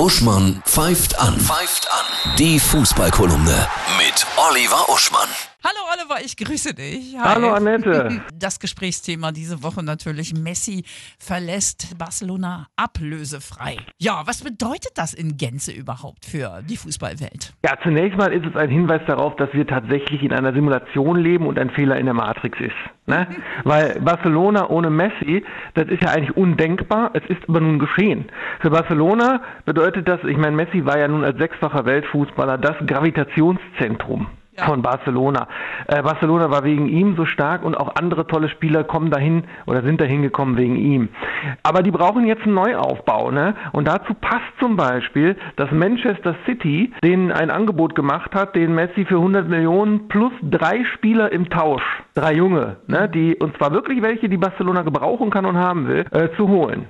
Uschmann pfeift an. Pfeift an. Die Fußballkolumne mit Oliver Uschmann. Hallo Oliver, ich grüße dich. Hi. Hallo Annette. Das Gesprächsthema diese Woche natürlich. Messi verlässt Barcelona ablösefrei. Ja, was bedeutet das in Gänze überhaupt für die Fußballwelt? Ja, zunächst mal ist es ein Hinweis darauf, dass wir tatsächlich in einer Simulation leben und ein Fehler in der Matrix ist. Ne? Weil Barcelona ohne Messi, das ist ja eigentlich undenkbar. Es ist aber nun geschehen. Für Barcelona bedeutet das, ich meine, Messi war ja nun als sechsfacher Weltfußballer das Gravitationszentrum Ja. von Barcelona. Äh, Barcelona war wegen ihm so stark und auch andere tolle Spieler kommen dahin oder sind dahin gekommen wegen ihm. Aber die brauchen jetzt einen Neuaufbau, ne? Und dazu passt zum Beispiel, dass Manchester City denen ein Angebot gemacht hat, den Messi für 100 Millionen plus drei Spieler im Tausch, drei Junge, ne? Die und zwar wirklich welche, die Barcelona gebrauchen kann und haben will, äh, zu holen.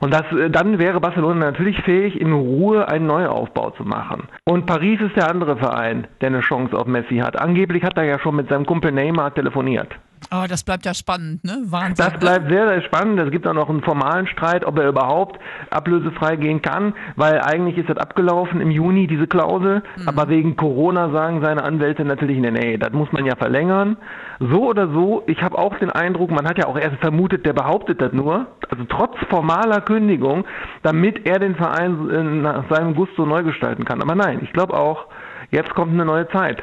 Und das, äh, dann wäre Barcelona natürlich fähig, in Ruhe einen Neuaufbau zu machen. Und Paris ist der andere Verein, der eine Chance auf Messi hat. Angeblich hat er ja schon mit seinem Kumpel Neymar telefoniert. Aber das bleibt ja spannend, ne? Wahnsinn. Das bleibt sehr, sehr spannend. Es gibt auch noch einen formalen Streit, ob er überhaupt ablösefrei gehen kann, weil eigentlich ist das abgelaufen im Juni, diese Klausel. Aber wegen Corona sagen seine Anwälte natürlich, nee, nee, das muss man ja verlängern. So oder so, ich habe auch den Eindruck, man hat ja auch erst vermutet, der behauptet das nur, also trotz formaler Kündigung, damit er den Verein äh, nach seinem Gusto neu gestalten kann. Aber nein, ich glaube auch, jetzt kommt eine neue Zeit.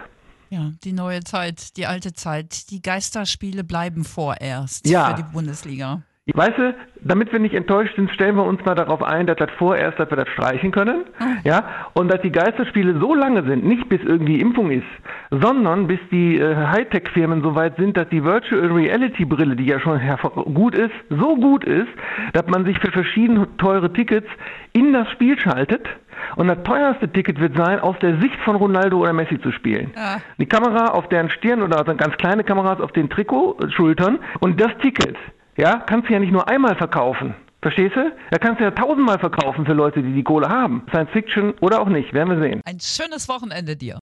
Ja, die neue Zeit, die alte Zeit. Die Geisterspiele bleiben vorerst Ja. für die Bundesliga. Weißt du, damit wir nicht enttäuscht sind, stellen wir uns mal darauf ein, dass das vorerst, dass wir das streichen können, ja, und dass die Geisterspiele so lange sind, nicht bis irgendwie Impfung ist, sondern bis die äh, Hightech-Firmen so weit sind, dass die Virtual Reality Brille, die ja schon gut ist, so gut ist, dass man sich für verschiedene teure Tickets in das Spiel schaltet. Und das teuerste Ticket wird sein, aus der Sicht von Ronaldo oder Messi zu spielen. Ja. Die Kamera auf deren Stirn oder ganz kleine Kameras auf den Trikotschultern und das Ticket, ja, kannst du ja nicht nur einmal verkaufen. Verstehst du? Da kannst du ja tausendmal verkaufen für Leute, die die Kohle haben. Science Fiction oder auch nicht, werden wir sehen. Ein schönes Wochenende dir.